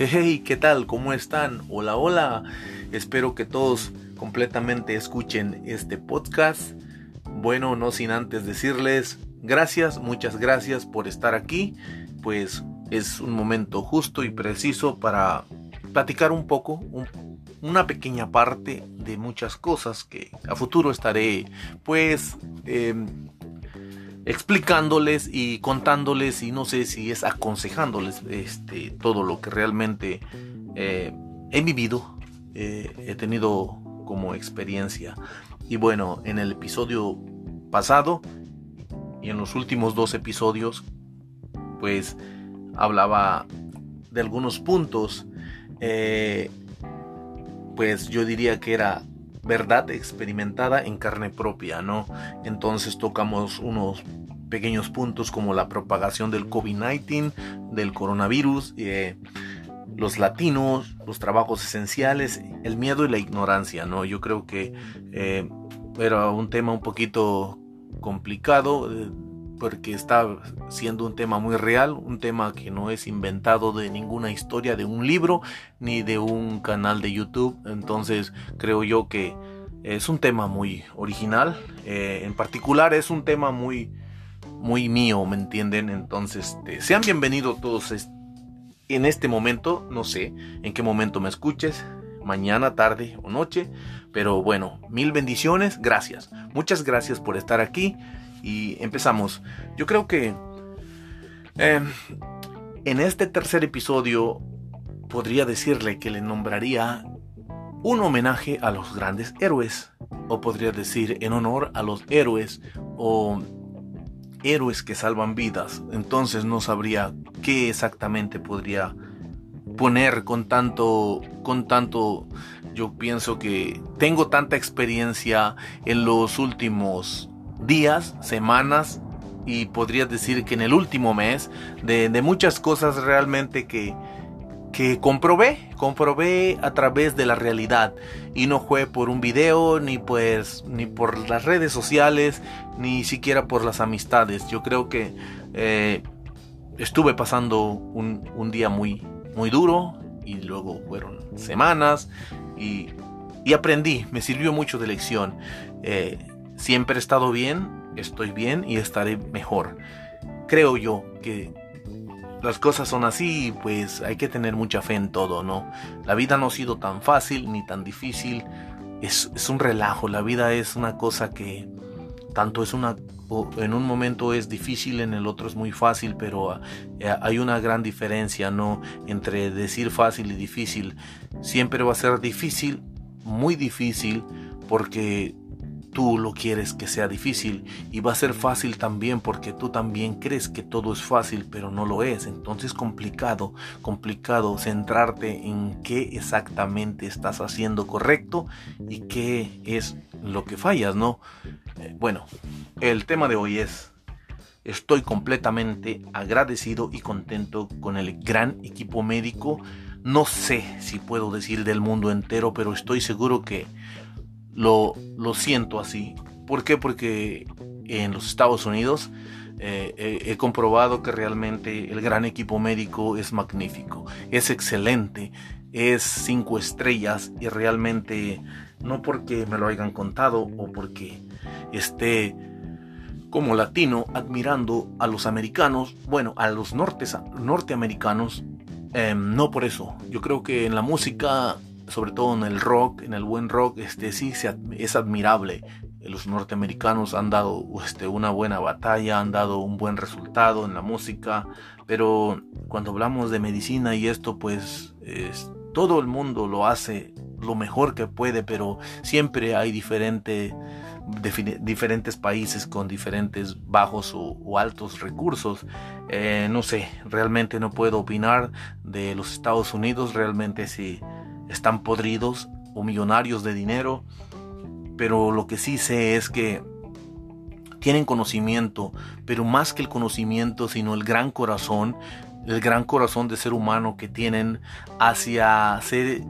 Hey, ¿qué tal? ¿Cómo están? Hola, hola. Espero que todos completamente escuchen este podcast. Bueno, no sin antes decirles gracias, muchas gracias por estar aquí. Pues es un momento justo y preciso para platicar un poco, una pequeña parte de muchas cosas que a futuro estaré pues em, explicándoles y contándoles y no sé si es aconsejándoles este, todo lo que realmente eh, he vivido, eh, he tenido como experiencia. Y bueno, en el episodio pasado y en los últimos dos episodios, pues hablaba de algunos puntos, eh, pues yo diría que era verdad experimentada en carne propia, ¿no? Entonces tocamos unos pequeños puntos como la propagación del COVID-19, del coronavirus, eh, los latinos, los trabajos esenciales, el miedo y la ignorancia, ¿no? Yo creo que eh, era un tema un poquito complicado. Eh, porque está siendo un tema muy real, un tema que no es inventado de ninguna historia de un libro ni de un canal de YouTube. Entonces creo yo que es un tema muy original. Eh, en particular es un tema muy, muy mío, ¿me entienden? Entonces este, sean bienvenidos todos en este momento. No sé en qué momento me escuches, mañana, tarde o noche. Pero bueno, mil bendiciones, gracias. Muchas gracias por estar aquí y empezamos. Yo creo que em, en este tercer episodio podría decirle que le nombraría un homenaje a los grandes héroes, o podría decir en honor a los héroes o héroes que salvan vidas. Entonces no sabría qué exactamente podría poner con tanto con tanto yo pienso que tengo tanta experiencia en los últimos días, semanas y podría decir que en el último mes de, muchas cosas realmente que, que comprobé, comprobé a través de la realidad y no fue por un video ni pues ni por las redes sociales ni siquiera por las amistades. Yo creo que eh, estuve pasando un, un, día muy muy duro y luego fueron semanas y, y aprendí, me sirvió mucho de lección. Eh, Siempre he estado bien, estoy bien y estaré mejor. Creo yo que las cosas son así pues hay que tener mucha fe en todo, ¿no? La vida no ha sido tan fácil ni tan difícil. Es, un relajo, la vida es una cosa que tanto es una en un momento es difícil, en el otro es muy fácil, pero eh, hay una gran diferencia, ¿no? Entre decir fácil y difícil. Siempre va a ser difícil, muy difícil, porque tú lo quieres que sea difícil y va a ser fácil también porque tú también crees que todo es fácil pero no lo es. Entonces complicado, complicado centrarte en qué exactamente estás haciendo correcto y qué es lo que fallas, ¿no? Eh, bueno, el tema de hoy es estoy completamente agradecido y contento con el gran equipo médico. No sé si puedo decir del mundo entero, pero estoy seguro que lo, siento así. ¿Por qué? Porque en los Estados Unidos eh, he, comprobado que realmente el gran equipo médico es magnífico, es excelente, es cinco estrellas y realmente no porque me lo hayan contado o porque esté como latino admirando a los americanos, bueno, a los norteamericanos, em, no por eso. Yo creo que en la música sobre todo en el rock, en el buen rock, este sí es admirable. Los norteamericanos han dado este, una buena batalla, han dado un buen resultado en la música, pero cuando hablamos de medicina y esto, pues todo el mundo lo hace lo mejor que puede, pero siempre hay diferente, diferentes países con diferentes bajos o, altos recursos. Eh, no sé, realmente no puedo opinar de los Estados Unidos, realmente sí están podridos o millonarios de dinero, pero lo que sí sé es que tienen conocimiento, pero más que el conocimiento, sino el gran corazón, el gran corazón de ser humano que tienen hacia hacer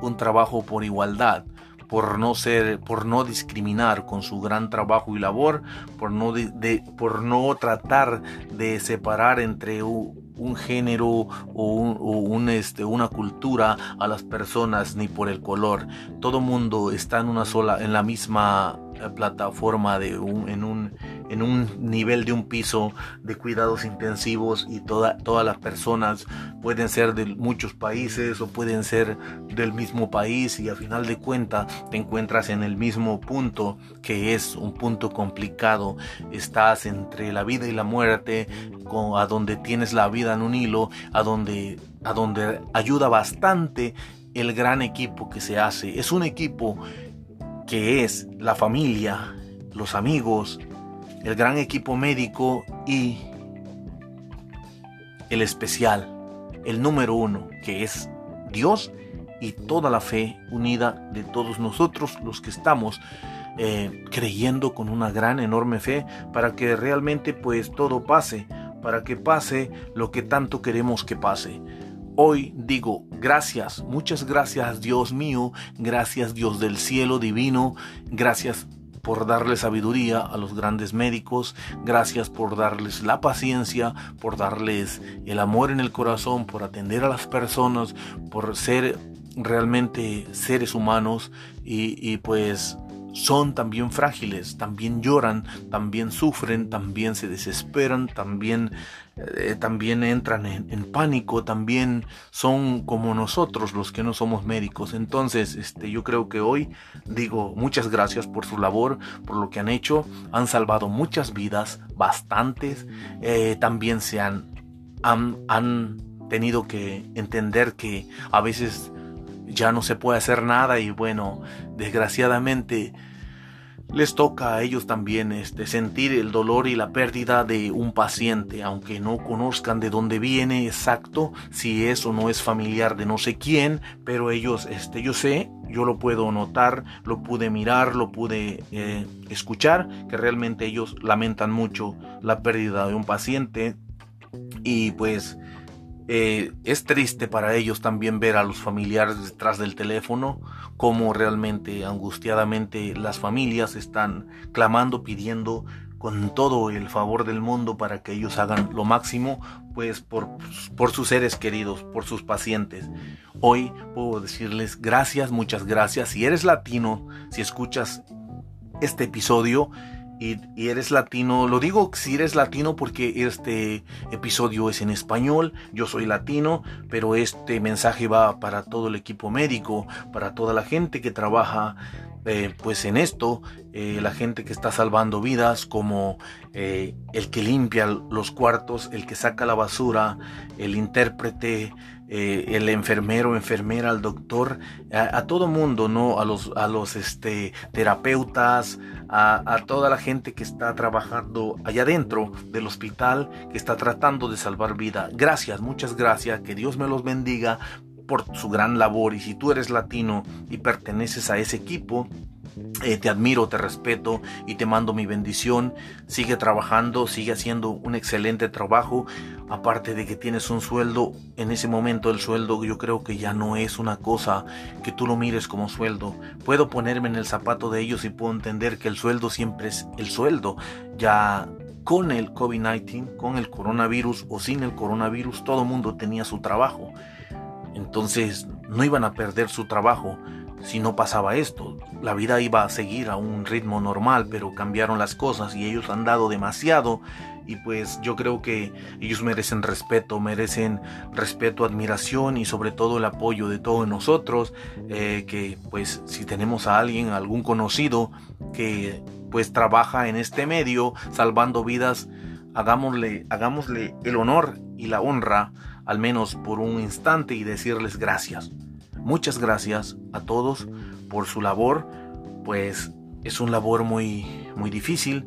un trabajo por igualdad, por no ser, por no discriminar con su gran trabajo y labor, por no, por no tratar de separar entre un género o, un, este, una cultura a las personas ni por el color. Todo mundo está en una sola, en la misma eh, plataforma de un, en un en un nivel de un piso de cuidados intensivos y toda, todas las personas pueden ser de muchos países o pueden ser del mismo país y a final de cuentas te encuentras en el mismo punto que es un punto complicado. Estás entre la vida y la muerte, con, a donde tienes la vida en un hilo, a donde, a donde ayuda bastante el gran equipo que se hace. Es un equipo que es la familia, los amigos, el gran equipo médico y el especial, el número uno, que es Dios y toda la fe unida de todos nosotros los que estamos eh, creyendo con una gran, enorme fe para que realmente pues todo pase, para que pase lo que tanto queremos que pase. Hoy digo gracias, muchas gracias Dios mío, gracias Dios del cielo divino, gracias por darles sabiduría a los grandes médicos, gracias por darles la paciencia, por darles el amor en el corazón, por atender a las personas, por ser realmente seres humanos y, y pues son también frágiles, también lloran, también sufren, también se desesperan, también, eh, también entran en, pánico, también son como nosotros los que no somos médicos. Entonces, este, yo creo que hoy digo muchas gracias por su labor, por lo que han hecho, han salvado muchas vidas, bastantes, eh, también se han, han, han tenido que entender que a veces ya no se puede hacer nada y bueno, desgraciadamente les toca a ellos también este, sentir el dolor y la pérdida de un paciente, aunque no conozcan de dónde viene exacto, si es o no es familiar de no sé quién, pero ellos, este, yo sé, yo lo puedo notar, lo pude mirar, lo pude eh, escuchar, que realmente ellos lamentan mucho la pérdida de un paciente. Y pues eh, es triste para ellos también ver a los familiares detrás del teléfono, como realmente angustiadamente las familias están clamando, pidiendo con todo el favor del mundo para que ellos hagan lo máximo, pues por, por sus seres queridos, por sus pacientes. Hoy puedo decirles gracias, muchas gracias. Si eres latino, si escuchas este episodio, y, eres latino, lo digo si eres latino porque este episodio es en español, yo soy latino, pero este mensaje va para todo el equipo médico, para toda la gente que trabaja eh, pues en esto, eh, la gente que está salvando vidas, como eh, el que limpia los cuartos, el que saca la basura, el intérprete, el enfermero, enfermera, el doctor, a, todo mundo, ¿no? A los, a los este, terapeutas, a, a, toda la gente que está trabajando allá dentro del hospital, que está tratando de salvar vida. Gracias, muchas gracias, que Dios me los bendiga por su gran labor y si tú eres latino y perteneces a ese equipo, eh, te admiro, te respeto y te mando mi bendición. Sigue trabajando, sigue haciendo un excelente trabajo. Aparte de que tienes un sueldo, en ese momento el sueldo yo creo que ya no es una cosa que tú lo mires como sueldo. Puedo ponerme en el zapato de ellos y puedo entender que el sueldo siempre es el sueldo. Ya con el COVID-19, con el coronavirus o sin el coronavirus, todo mundo tenía su trabajo. Entonces no iban a perder su trabajo si no pasaba esto. La vida iba a seguir a un ritmo normal, pero cambiaron las cosas y ellos han dado demasiado y pues yo creo que ellos merecen respeto, merecen respeto, admiración y sobre todo el apoyo de todos nosotros, eh, que pues si tenemos a alguien, algún conocido que pues trabaja en este medio salvando vidas, hagámosle, hagámosle el honor y la honra al menos por un instante y decirles gracias. Muchas gracias a todos por su labor, pues es un labor muy muy difícil,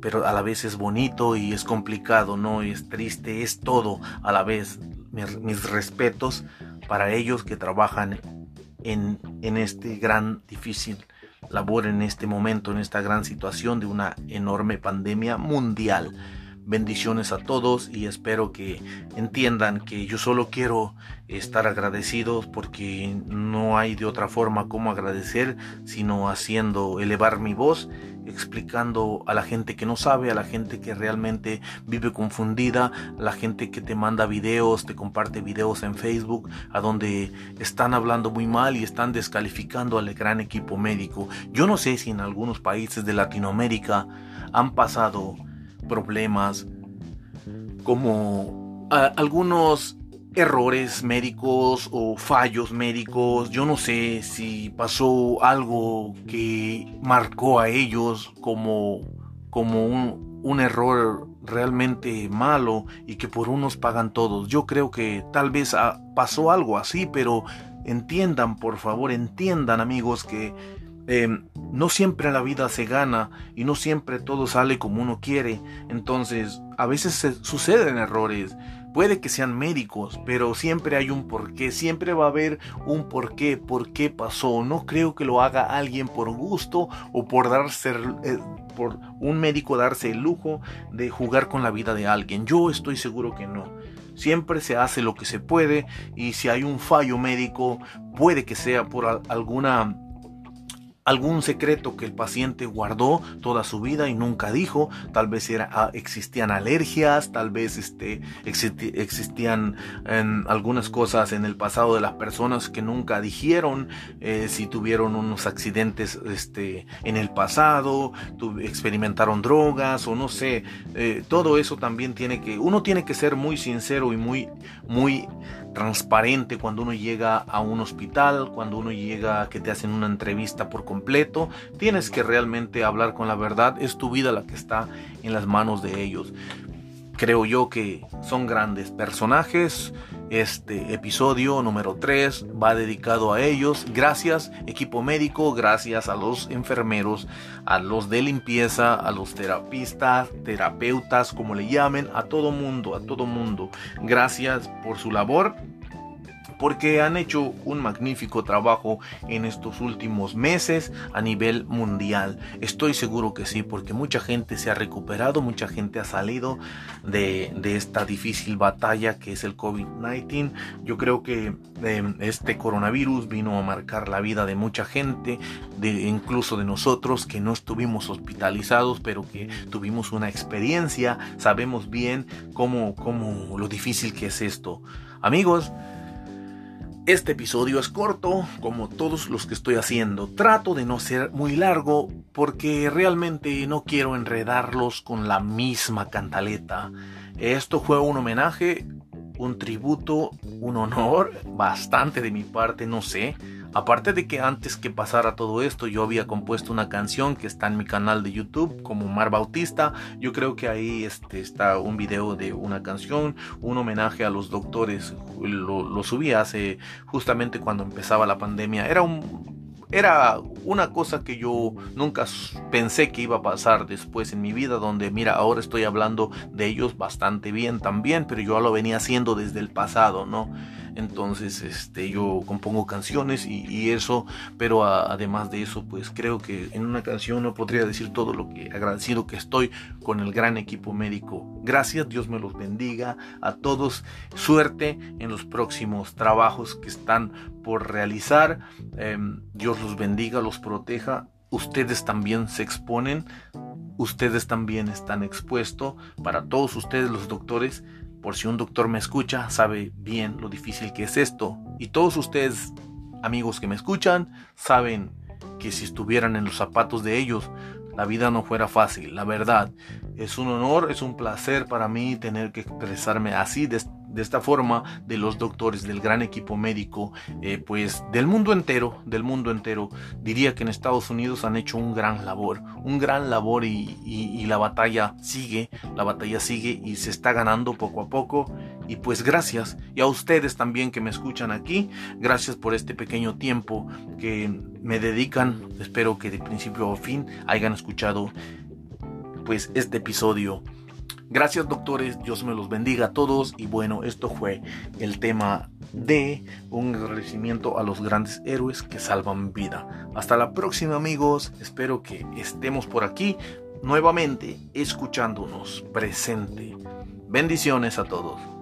pero a la vez es bonito y es complicado, no es triste, es todo a la vez. Mis, respetos para ellos que trabajan en, en este gran difícil labor en este momento, en esta gran situación de una enorme pandemia mundial. Bendiciones a todos y espero que entiendan que yo solo quiero estar agradecidos porque no hay de otra forma como agradecer sino haciendo elevar mi voz explicando a la gente que no sabe, a la gente que realmente vive confundida, la gente que te manda videos, te comparte videos en Facebook, a donde están hablando muy mal y están descalificando al gran equipo médico. Yo no sé si en algunos países de Latinoamérica han pasado problemas como algunos errores médicos o fallos médicos. Yo no sé si pasó algo que marcó a ellos como, como un, un error realmente malo y que por unos pagan todos. Yo creo que tal vez pasó algo así, pero entiendan, por favor, entiendan amigos que em, no siempre la vida se gana y no siempre todo sale como uno quiere. Entonces, a veces se suceden errores. Puede que sean médicos, pero siempre hay un porqué, siempre va a haber un porqué, por qué pasó. No creo que lo haga alguien por gusto o por darse eh, por un médico darse el lujo de jugar con la vida de alguien. Yo estoy seguro que no. Siempre se hace lo que se puede y si hay un fallo médico, puede que sea por alguna algún secreto que el paciente guardó toda su vida y nunca dijo, tal vez era, ah, existían alergias, tal vez este, existían algunas cosas en el pasado de las personas que nunca dijeron, eh, si tuvieron unos accidentes este, en el pasado, experimentaron drogas o no sé, eh, todo eso también tiene que, uno tiene que ser muy sincero y muy, muy transparente cuando uno llega a un hospital, cuando uno llega a que te hacen una entrevista por completo, tienes que realmente hablar con la verdad, es tu vida la que está en las manos de ellos. Creo yo que son grandes personajes. Este episodio número 3 va dedicado a ellos. Gracias equipo médico, gracias a los enfermeros, a los de limpieza, a los terapistas, terapeutas, como le llamen, a todo mundo, a todo mundo. Gracias por su labor porque han hecho un magnífico trabajo en estos últimos meses a nivel mundial. Estoy seguro que sí, porque mucha gente se ha recuperado, mucha gente ha salido de, esta difícil batalla que es el COVID-19. Yo creo que em, este coronavirus vino a marcar la vida de mucha gente, de, incluso de nosotros que no estuvimos hospitalizados, pero que tuvimos una experiencia, sabemos bien cómo, cómo lo difícil que es esto. Amigos, este episodio es corto, como todos los que estoy haciendo. Trato de no ser muy largo porque realmente no quiero enredarlos con la misma cantaleta. Esto fue un homenaje, un tributo, un honor, bastante de mi parte, no sé Aparte de que antes que pasara todo esto yo había compuesto una canción que está en mi canal de YouTube como Mar Bautista. Yo creo que ahí este, está un video de una canción, un homenaje a los doctores. Lo, lo subí hace justamente cuando empezaba la pandemia. Era un era una cosa que yo nunca pensé que iba a pasar después en mi vida, donde mira, ahora estoy hablando de ellos bastante bien también, pero yo lo venía haciendo desde el pasado, ¿no? Entonces este yo compongo canciones y, eso pero además de eso pues creo que en una canción no podría decir todo lo que agradecido que estoy con el gran equipo médico. Gracias Dios me los bendiga a todos. Suerte en los próximos trabajos que están por realizar. Em, Dios los bendiga los proteja. Ustedes también se exponen. Ustedes también están expuestos. Para todos ustedes los doctores por si un doctor me escucha, sabe bien lo difícil que es esto. Y todos ustedes, amigos que me escuchan, saben que si estuvieran en los zapatos de ellos, la vida no fuera fácil. La verdad, es un honor, es un placer para mí tener que expresarme así de, de esta forma de los doctores del gran equipo médico, eh, pues del mundo entero, del mundo entero. Diría que en Estados Unidos han hecho un gran labor, un gran labor y, y la batalla sigue, la batalla sigue y se está ganando poco a poco. Y pues gracias, y a ustedes también que me escuchan aquí, gracias por este pequeño tiempo que me dedican. Espero que de principio a fin hayan escuchado pues este episodio Gracias doctores, Dios me los bendiga a todos y bueno, esto fue el tema de un agradecimiento a los grandes héroes que salvan vida. Hasta la próxima amigos, espero que estemos por aquí nuevamente escuchándonos presente. Bendiciones a todos.